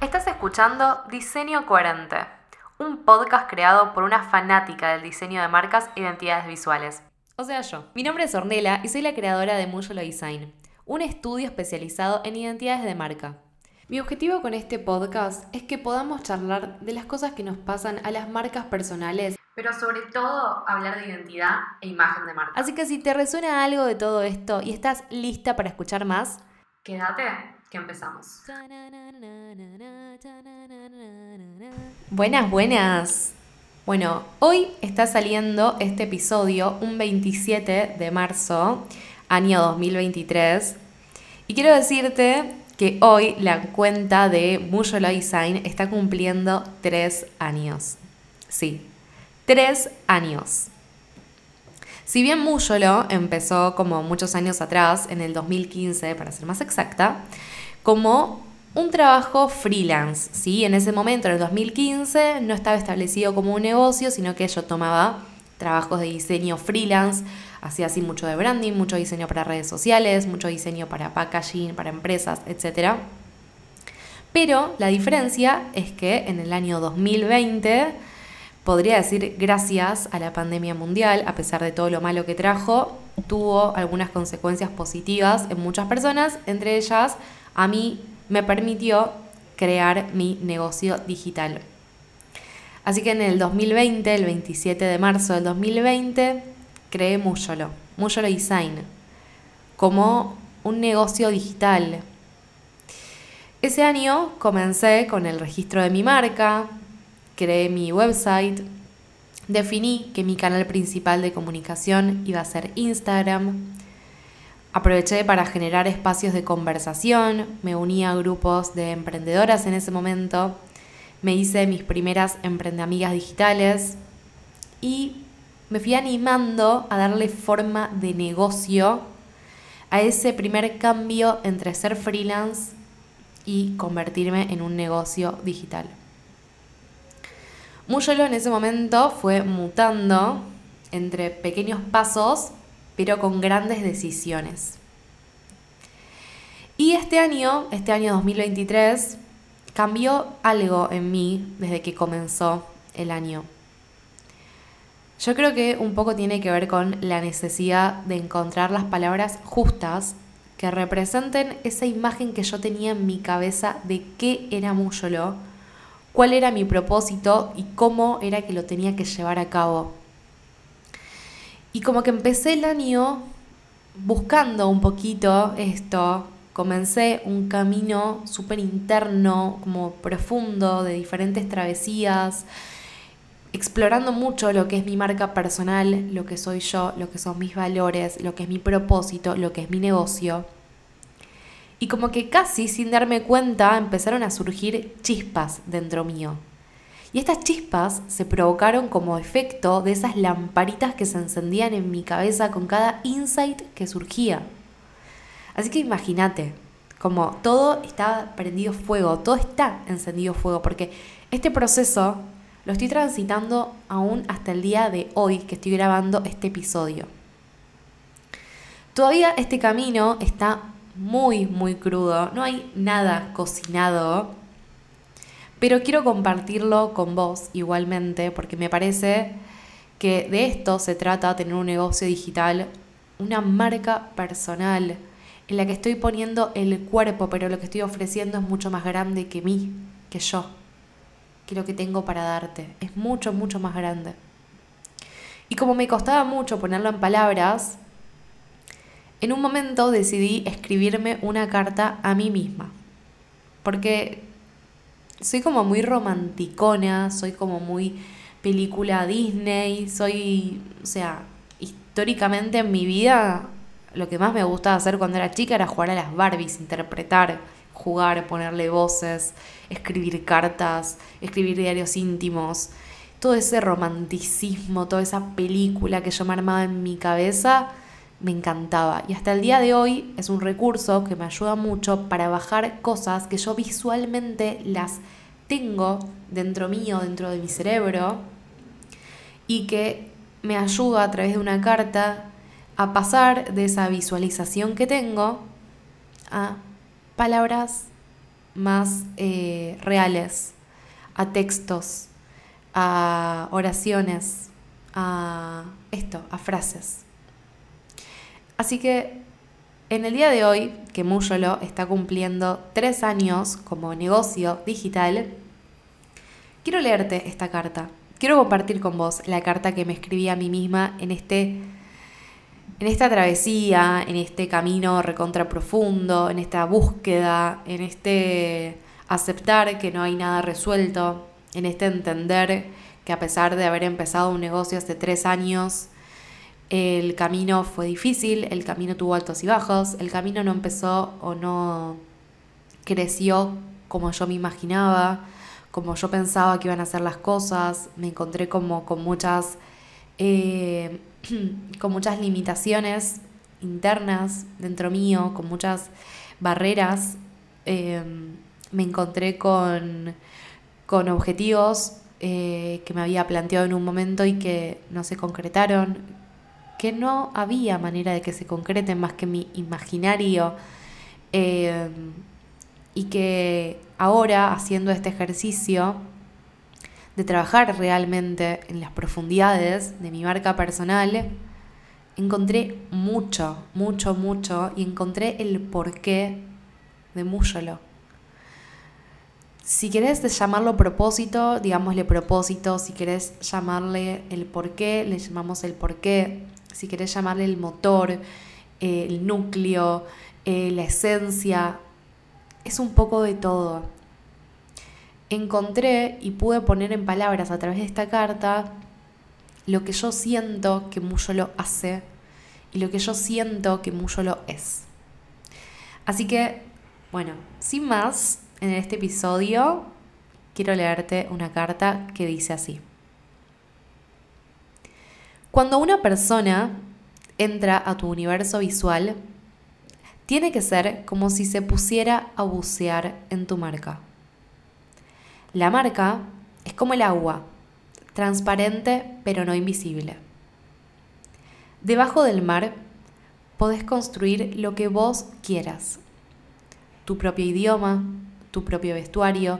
Estás escuchando Diseño Coherente, un podcast creado por una fanática del diseño de marcas e identidades visuales. O sea, yo. Mi nombre es Ornella y soy la creadora de Muyolo Design, un estudio especializado en identidades de marca. Mi objetivo con este podcast es que podamos charlar de las cosas que nos pasan a las marcas personales, pero sobre todo hablar de identidad e imagen de marca. Así que si te resuena algo de todo esto y estás lista para escuchar más, quédate que empezamos. Buenas, buenas. Bueno, hoy está saliendo este episodio un 27 de marzo, año 2023. Y quiero decirte que hoy la cuenta de Muyolo Design está cumpliendo tres años. Sí, tres años. Si bien Muyolo empezó como muchos años atrás, en el 2015 para ser más exacta, como un trabajo freelance, ¿sí? En ese momento, en el 2015, no estaba establecido como un negocio, sino que yo tomaba trabajos de diseño freelance, hacía así mucho de branding, mucho diseño para redes sociales, mucho diseño para packaging, para empresas, etc. Pero la diferencia es que en el año 2020, podría decir gracias a la pandemia mundial, a pesar de todo lo malo que trajo, tuvo algunas consecuencias positivas en muchas personas, entre ellas a mí me permitió crear mi negocio digital. Así que en el 2020, el 27 de marzo del 2020, creé Muyolo, Muyolo Design, como un negocio digital. Ese año comencé con el registro de mi marca, creé mi website, definí que mi canal principal de comunicación iba a ser Instagram, Aproveché para generar espacios de conversación, me uní a grupos de emprendedoras en ese momento, me hice mis primeras emprendeamigas digitales y me fui animando a darle forma de negocio a ese primer cambio entre ser freelance y convertirme en un negocio digital. Muyolo en ese momento fue mutando entre pequeños pasos pero con grandes decisiones. Y este año, este año 2023, cambió algo en mí desde que comenzó el año. Yo creo que un poco tiene que ver con la necesidad de encontrar las palabras justas que representen esa imagen que yo tenía en mi cabeza de qué era Muyolo, cuál era mi propósito y cómo era que lo tenía que llevar a cabo. Y como que empecé el año buscando un poquito esto, comencé un camino súper interno, como profundo, de diferentes travesías, explorando mucho lo que es mi marca personal, lo que soy yo, lo que son mis valores, lo que es mi propósito, lo que es mi negocio. Y como que casi sin darme cuenta empezaron a surgir chispas dentro mío. Y estas chispas se provocaron como efecto de esas lamparitas que se encendían en mi cabeza con cada insight que surgía. Así que imagínate, como todo está prendido fuego, todo está encendido fuego, porque este proceso lo estoy transitando aún hasta el día de hoy que estoy grabando este episodio. Todavía este camino está muy, muy crudo, no hay nada cocinado pero quiero compartirlo con vos igualmente porque me parece que de esto se trata, tener un negocio digital, una marca personal en la que estoy poniendo el cuerpo, pero lo que estoy ofreciendo es mucho más grande que mí, que yo, que lo que tengo para darte. Es mucho, mucho más grande. Y como me costaba mucho ponerlo en palabras, en un momento decidí escribirme una carta a mí misma. Porque soy como muy romanticona, soy como muy película Disney, soy, o sea, históricamente en mi vida lo que más me gustaba hacer cuando era chica era jugar a las Barbies, interpretar, jugar, ponerle voces, escribir cartas, escribir diarios íntimos. Todo ese romanticismo, toda esa película que yo me armaba en mi cabeza, me encantaba. Y hasta el día de hoy es un recurso que me ayuda mucho para bajar cosas que yo visualmente las tengo dentro mío, dentro de mi cerebro, y que me ayuda a través de una carta a pasar de esa visualización que tengo a palabras más eh, reales, a textos, a oraciones, a esto, a frases. Así que en el día de hoy, que Muyolo está cumpliendo tres años como negocio digital, quiero leerte esta carta. Quiero compartir con vos la carta que me escribí a mí misma en este en esta travesía, en este camino recontra profundo, en esta búsqueda, en este aceptar que no hay nada resuelto, en este entender que a pesar de haber empezado un negocio hace tres años, el camino fue difícil, el camino tuvo altos y bajos, el camino no empezó o no creció como yo me imaginaba, como yo pensaba que iban a ser las cosas, me encontré como con muchas eh, con muchas limitaciones internas dentro mío, con muchas barreras. Em, me encontré con, con objetivos eh, que me había planteado en un momento y que no se concretaron, que no había manera de que se concreten más que mi imaginario. Em, y que ahora, haciendo este ejercicio, de trabajar realmente en las profundidades de mi marca personal, encontré mucho, mucho, mucho y encontré el porqué de Múyolo. Si querés llamarlo propósito, digámosle propósito. Si querés llamarle el porqué, le llamamos el porqué. Si querés llamarle el motor, eh, el núcleo, eh, la esencia, es un poco de todo encontré y pude poner en palabras a través de esta carta lo que yo siento que lo hace y lo que yo siento que lo es. Así que, bueno, sin más, en este episodio quiero leerte una carta que dice así. Cuando una persona entra a tu universo visual, tiene que ser como si se pusiera a bucear en tu marca. La marca es como el agua, transparente pero no invisible. Debajo del mar podés construir lo que vos quieras. Tu propio idioma, tu propio vestuario,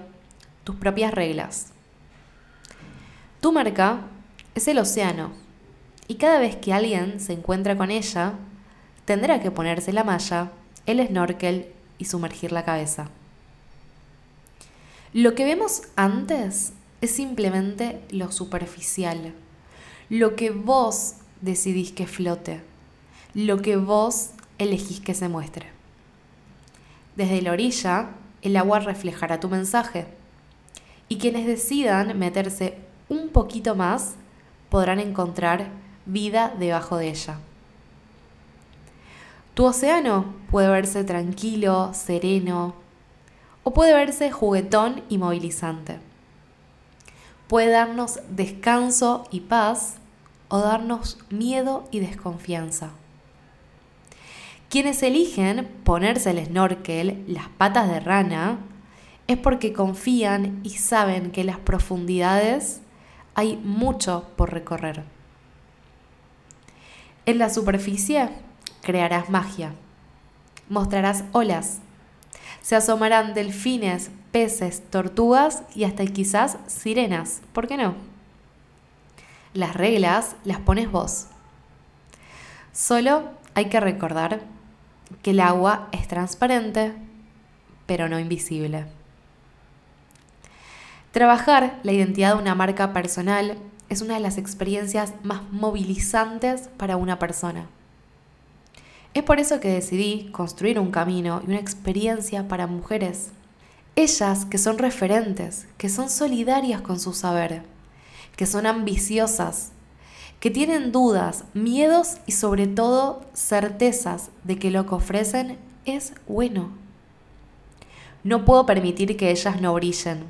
tus propias reglas. Tu marca es el océano y cada vez que alguien se encuentra con ella, tendrá que ponerse la malla, el snorkel y sumergir la cabeza. Lo que vemos antes es simplemente lo superficial, lo que vos decidís que flote, lo que vos elegís que se muestre. Desde la orilla, el agua reflejará tu mensaje y quienes decidan meterse un poquito más podrán encontrar vida debajo de ella. Tu océano puede verse tranquilo, sereno, o puede verse juguetón y movilizante. Puede darnos descanso y paz o darnos miedo y desconfianza. Quienes eligen ponerse el snorkel, las patas de rana, es porque confían y saben que en las profundidades hay mucho por recorrer. En la superficie crearás magia, mostrarás olas, se asomarán delfines, peces, tortugas y hasta quizás sirenas. ¿Por qué no? Las reglas las pones vos. Solo hay que recordar que el agua es transparente, pero no invisible. Trabajar la identidad de una marca personal es una de las experiencias más movilizantes para una persona. Es por eso que decidí construir un camino y una experiencia para mujeres. Ellas que son referentes, que son solidarias con su saber, que son ambiciosas, que tienen dudas, miedos y sobre todo certezas de que lo que ofrecen es bueno. No puedo permitir que ellas no brillen,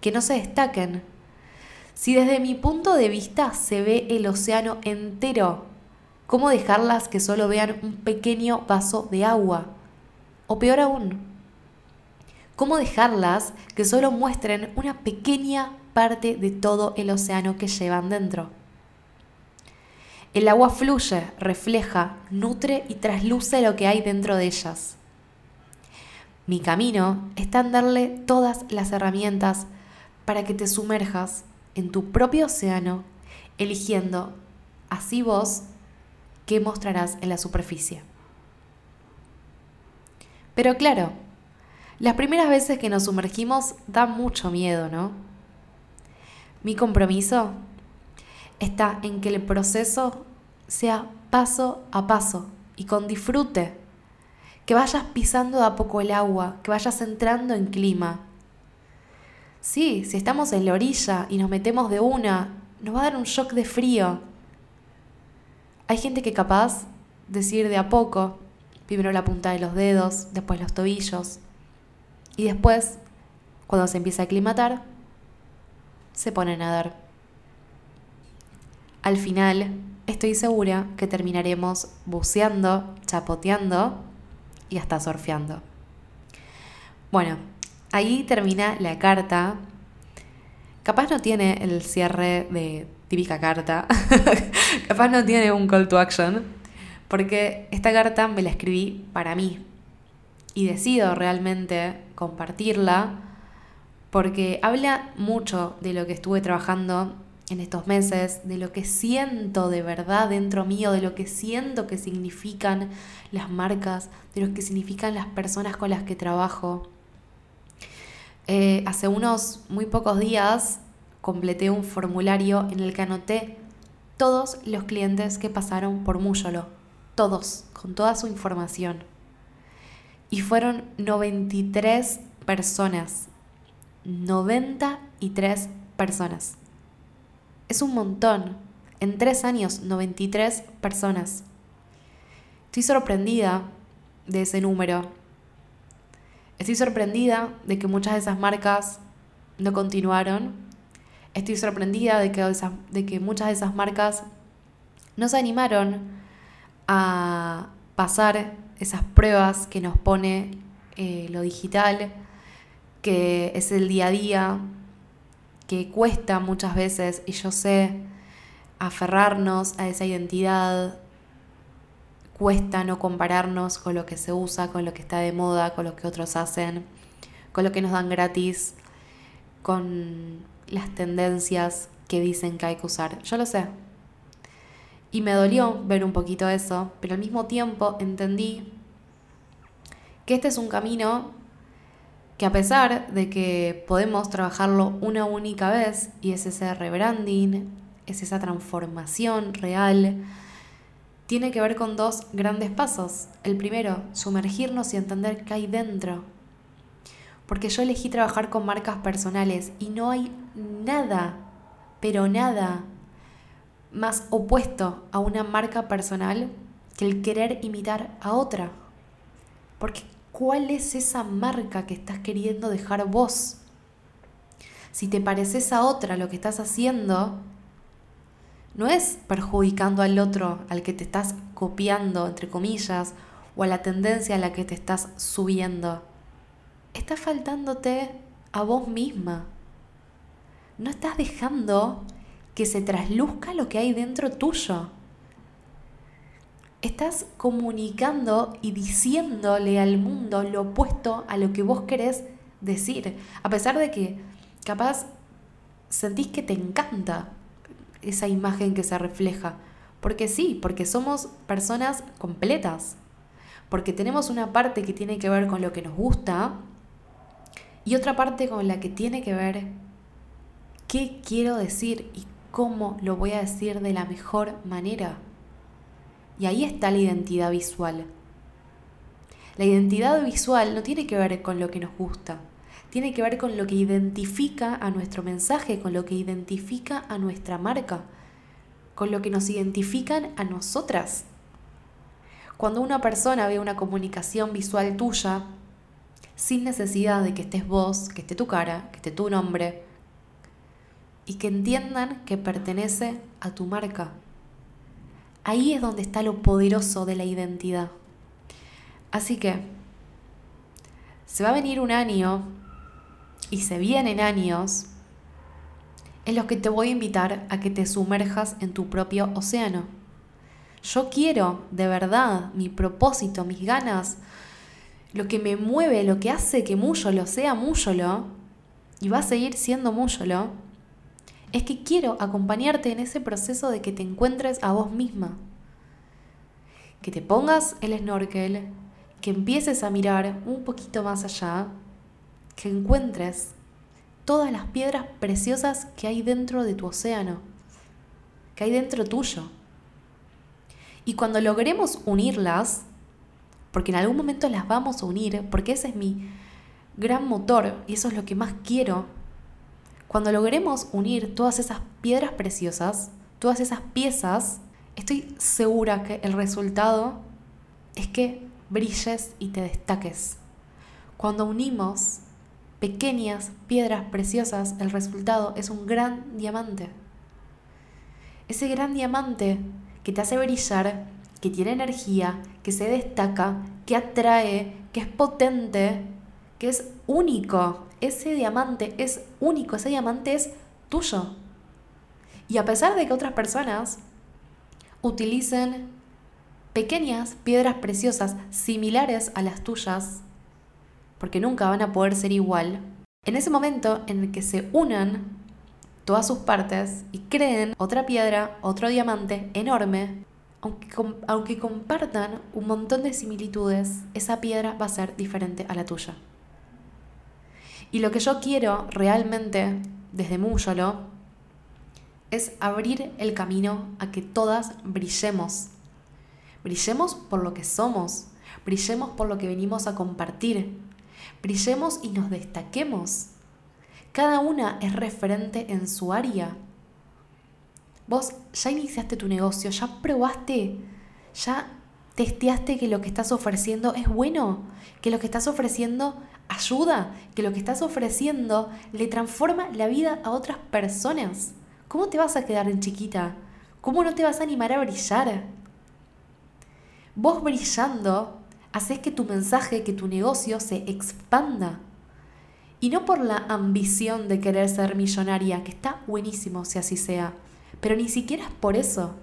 que no se destaquen. Si desde mi punto de vista se ve el océano entero ¿Cómo dejarlas que solo vean un pequeño vaso de agua? O peor aún, ¿cómo dejarlas que solo muestren una pequeña parte de todo el océano que llevan dentro? El agua fluye, refleja, nutre y trasluce lo que hay dentro de ellas. Mi camino está en darle todas las herramientas para que te sumerjas en tu propio océano, eligiendo así vos qué mostrarás en la superficie. Pero claro, las primeras veces que nos sumergimos da mucho miedo, ¿no? Mi compromiso está en que el proceso sea paso a paso y con disfrute. Que vayas pisando de a poco el agua, que vayas entrando en clima. Sí, si estamos en la orilla y nos metemos de una, nos va a dar un shock de frío. Hay gente que capaz de ir de a poco, primero la punta de los dedos, después los tobillos, y después, cuando se empieza a aclimatar, se pone a nadar. Al final, estoy segura que terminaremos buceando, chapoteando y hasta surfeando. Bueno, ahí termina la carta. Capaz no tiene el cierre de típica carta. Capaz no tiene un call to action. Porque esta carta me la escribí para mí. Y decido realmente compartirla porque habla mucho de lo que estuve trabajando en estos meses, de lo que siento de verdad dentro mío, de lo que siento que significan las marcas, de lo que significan las personas con las que trabajo. Eh, hace unos muy pocos días completé un formulario en el que anoté todos los clientes que pasaron por Muyolo, todos, con toda su información. Y fueron 93 personas, 93 personas. Es un montón. En tres años, 93 personas. Estoy sorprendida de ese número. Estoy sorprendida de que muchas de esas marcas no continuaron. Estoy sorprendida de que, de que muchas de esas marcas no se animaron a pasar esas pruebas que nos pone eh, lo digital, que es el día a día, que cuesta muchas veces, y yo sé, aferrarnos a esa identidad, cuesta no compararnos con lo que se usa, con lo que está de moda, con lo que otros hacen, con lo que nos dan gratis, con las tendencias que dicen que hay que usar. Yo lo sé. Y me dolió ver un poquito eso, pero al mismo tiempo entendí que este es un camino que a pesar de que podemos trabajarlo una única vez y es ese rebranding, es esa transformación real, tiene que ver con dos grandes pasos. El primero, sumergirnos y entender qué hay dentro. Porque yo elegí trabajar con marcas personales y no hay nada, pero nada, más opuesto a una marca personal que el querer imitar a otra. Porque cuál es esa marca que estás queriendo dejar vos. Si te pareces a otra lo que estás haciendo, no es perjudicando al otro, al que te estás copiando, entre comillas, o a la tendencia a la que te estás subiendo. Está faltándote a vos misma. No estás dejando que se trasluzca lo que hay dentro tuyo estás comunicando y diciéndole al mundo lo opuesto a lo que vos querés decir. A pesar de que capaz sentís que te encanta esa imagen que se refleja. Porque sí, porque somos personas completas. Porque tenemos una parte que tiene que ver con lo que nos gusta y otra parte con la que tiene que ver qué quiero decir y cómo lo voy a decir de la mejor manera. Y ahí está la identidad visual. La identidad visual no tiene que ver con lo que nos gusta, tiene que ver con lo que identifica a nuestro mensaje, con lo que identifica a nuestra marca, con lo que nos identifican a nosotras. Cuando una persona ve una comunicación visual tuya, sin necesidad de que estés vos, que esté tu cara, que esté tu nombre, y que entiendan que pertenece a tu marca, Ahí es donde está lo poderoso de la identidad. Así que se va a venir un año y se vienen años en los que te voy a invitar a que te sumerjas en tu propio océano. Yo quiero, de verdad, mi propósito, mis ganas, lo que me mueve, lo que hace que Múyolo sea Múyolo, y va a seguir siendo Múyolo, es que quiero acompañarte en ese proceso de que te encuentres a vos misma. Que te pongas el snorkel, que empieces a mirar un poquito más allá, que encuentres todas las piedras preciosas que hay dentro de tu océano, que hay dentro tuyo. Y cuando logremos unirlas, porque en algún momento las vamos a unir, porque ese es mi gran motor y eso es lo que más quiero, cuando logremos unir todas esas piedras preciosas, todas esas piezas, estoy segura que el resultado es que brilles y te destaques. Cuando unimos pequeñas piedras preciosas, el resultado es un gran diamante. Ese gran diamante que te hace brillar, que tiene energía, que se destaca, que atrae, que es potente, que es único. Ese diamante es único, ese diamante es tuyo. Y a pesar de que otras personas utilicen pequeñas piedras preciosas similares a las tuyas, porque nunca van a poder ser igual, en ese momento en el que se unan todas sus partes y creen otra piedra, otro diamante enorme, aunque, aunque compartan un montón de similitudes, esa piedra va a ser diferente a la tuya. Y lo que yo quiero realmente desde Múyolo es abrir el camino a que todas brillemos. Brillemos por lo que somos, brillemos por lo que venimos a compartir, brillemos y nos destaquemos. Cada una es referente en su área. Vos ya iniciaste tu negocio, ya probaste, ya testeaste que lo que estás ofreciendo es bueno, que lo que estás ofreciendo ayuda, que lo que estás ofreciendo le transforma la vida a otras personas. ¿Cómo te vas a quedar en chiquita? ¿Cómo no te vas a animar a brillar? Vos brillando, haces que tu mensaje, que tu negocio se expanda. Y no por la ambición de querer ser millonaria, que está buenísimo si así sea, pero ni siquiera es por eso.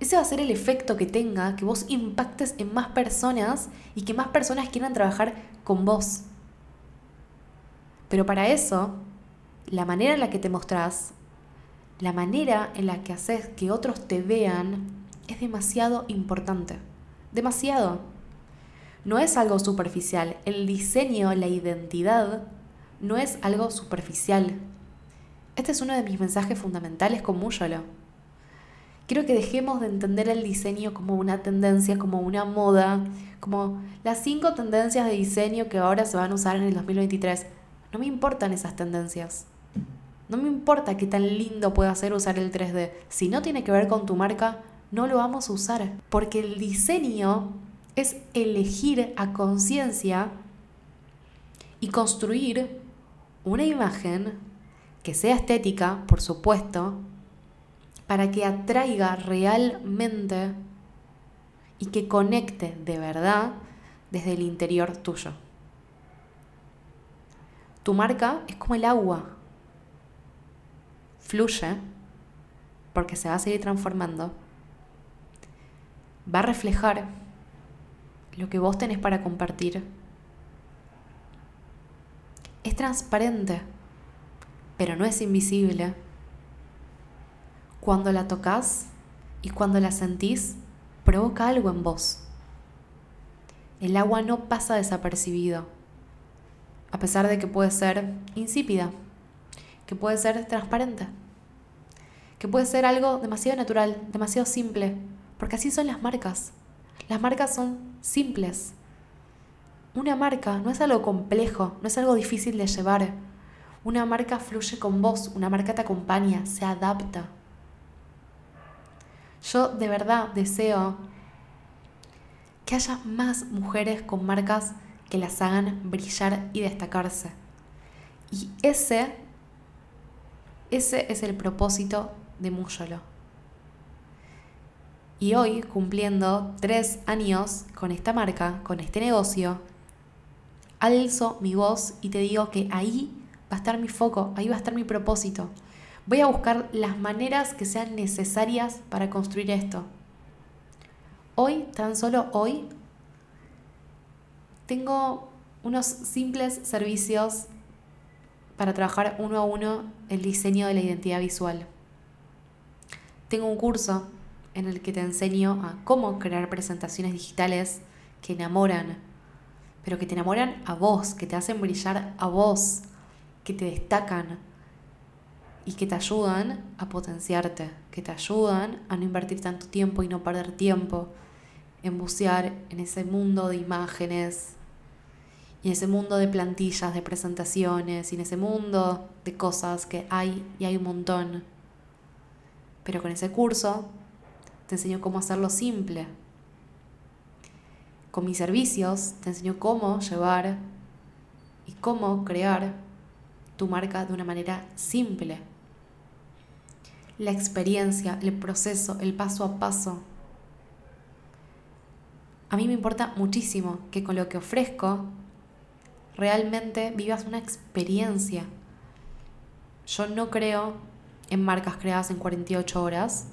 Ese va a ser el efecto que tenga que vos impactes en más personas y que más personas quieran trabajar con vos. Pero para eso, la manera en la que te mostrás, la manera en la que haces que otros te vean, es demasiado importante. Demasiado. No es algo superficial. El diseño, la identidad, no es algo superficial. Este es uno de mis mensajes fundamentales con Múyolo Quiero que dejemos de entender el diseño como una tendencia, como una moda, como las cinco tendencias de diseño que ahora se van a usar en el 2023. No me importan esas tendencias. No me importa qué tan lindo pueda ser usar el 3D. Si no tiene que ver con tu marca, no lo vamos a usar. Porque el diseño es elegir a conciencia y construir una imagen que sea estética, por supuesto, para que atraiga realmente y que conecte de verdad desde el interior tuyo. Tu marca es como el agua. Fluye porque se va a seguir transformando. Va a reflejar lo que vos tenés para compartir. Es transparente, pero no es invisible cuando la tocas y cuando la sentís, provoca algo en vos. El agua no pasa desapercibido, a pesar de que puede ser insípida, que puede ser transparente, que puede ser algo demasiado natural, demasiado simple, porque así son las marcas. Las marcas son simples. Una marca no es algo complejo, no es algo difícil de llevar. Una marca fluye con vos, una marca te acompaña, se adapta. Yo de verdad deseo que haya más mujeres con marcas que las hagan brillar y destacarse. Y ese, ese es el propósito de Múyolo. Y hoy, cumpliendo tres años con esta marca, con este negocio, alzo mi voz y te digo que ahí va a estar mi foco, ahí va a estar mi propósito. Voy a buscar las maneras que sean necesarias para construir esto. Hoy, tan solo hoy, tengo unos simples servicios para trabajar uno a uno el diseño de la identidad visual. Tengo un curso en el que te enseño a cómo crear presentaciones digitales que enamoran, pero que te enamoran a vos, que te hacen brillar a vos, que te destacan y que te ayudan a potenciarte, que te ayudan a no invertir tanto tiempo y no perder tiempo en bucear en ese mundo de imágenes y en ese mundo de plantillas, de presentaciones y en ese mundo de cosas que hay y hay un montón. Pero con ese curso te enseño cómo hacerlo simple. Con mis servicios te enseño cómo llevar y cómo crear tu marca de una manera simple. La experiencia, el proceso, el paso a paso. A mí me importa muchísimo que con lo que ofrezco realmente vivas una experiencia. Yo no creo en marcas creadas en 48 horas.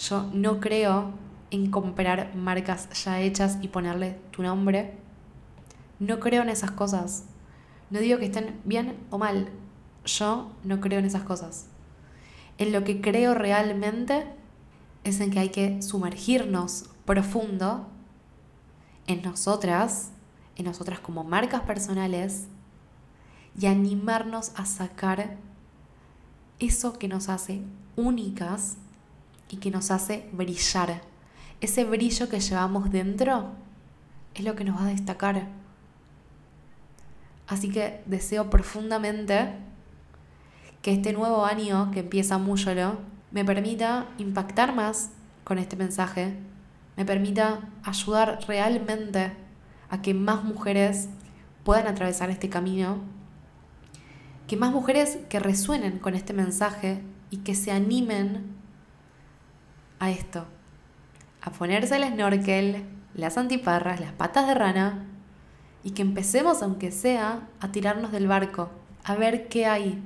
Yo no creo en comprar marcas ya hechas y ponerle tu nombre. No creo en esas cosas. No digo que estén bien o mal. Yo no creo en esas cosas. En lo que creo realmente es en que hay que sumergirnos profundo en nosotras en nosotras como marcas personales y animarnos a sacar eso que nos hace únicas y que nos hace brillar. Ese brillo que llevamos dentro es lo que nos va a destacar. Así que deseo profundamente que este nuevo año que empieza Múyolo me permita impactar más con este mensaje, me permita ayudar realmente a que más mujeres puedan atravesar este camino, que más mujeres que resuenen con este mensaje y que se animen a esto, a ponerse el snorkel, las antiparras, las patas de rana y que empecemos, aunque sea, a tirarnos del barco, a ver qué hay,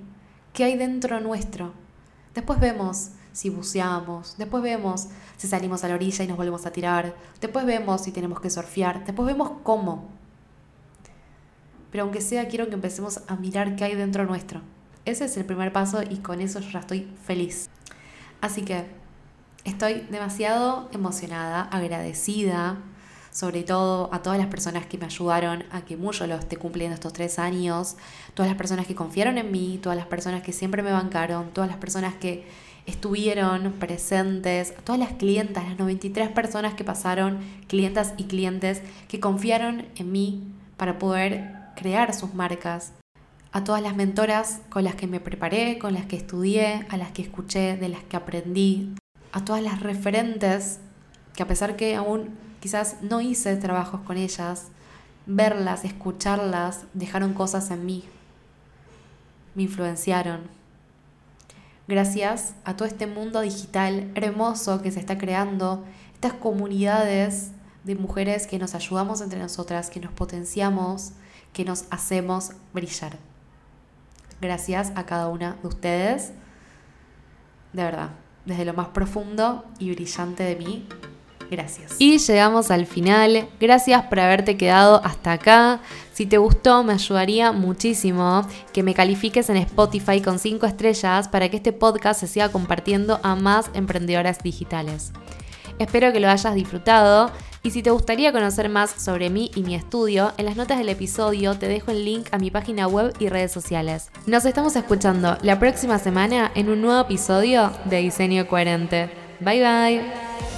qué hay dentro nuestro. Después vemos si buceamos, después vemos si salimos a la orilla y nos volvemos a tirar, después vemos si tenemos que surfear, después vemos cómo. Pero aunque sea, quiero que empecemos a mirar qué hay dentro nuestro. Ese es el primer paso y con eso yo ya estoy feliz. Así que estoy demasiado emocionada, agradecida, sobre todo a todas las personas que me ayudaron a que mucho lo esté cumpliendo estos tres años, todas las personas que confiaron en mí, todas las personas que siempre me bancaron, todas las personas que estuvieron presentes, todas las clientas, las 93 personas que pasaron, clientas y clientes que confiaron en mí para poder crear sus marcas, a todas las mentoras con las que me preparé, con las que estudié, a las que escuché, de las que aprendí, a todas las referentes que a pesar que aún quizás no hice trabajos con ellas, verlas, escucharlas, dejaron cosas en mí, me influenciaron, gracias a todo este mundo digital hermoso que se está creando, estas comunidades de mujeres que nos ayudamos entre nosotras, que nos potenciamos, que nos hacemos brillar. Gracias a cada una de ustedes, de verdad, desde lo más profundo y brillante de mí, Gracias. Y llegamos al final. Gracias por haberte quedado hasta acá. Si te gustó, me ayudaría muchísimo que me califiques en Spotify con 5 estrellas para que este podcast se siga compartiendo a más emprendedoras digitales. Espero que lo hayas disfrutado y si te gustaría conocer más sobre mí y mi estudio, en las notas del episodio te dejo el link a mi página web y redes sociales. Nos estamos escuchando la próxima semana en un nuevo episodio de Diseño Coherente. Bye bye.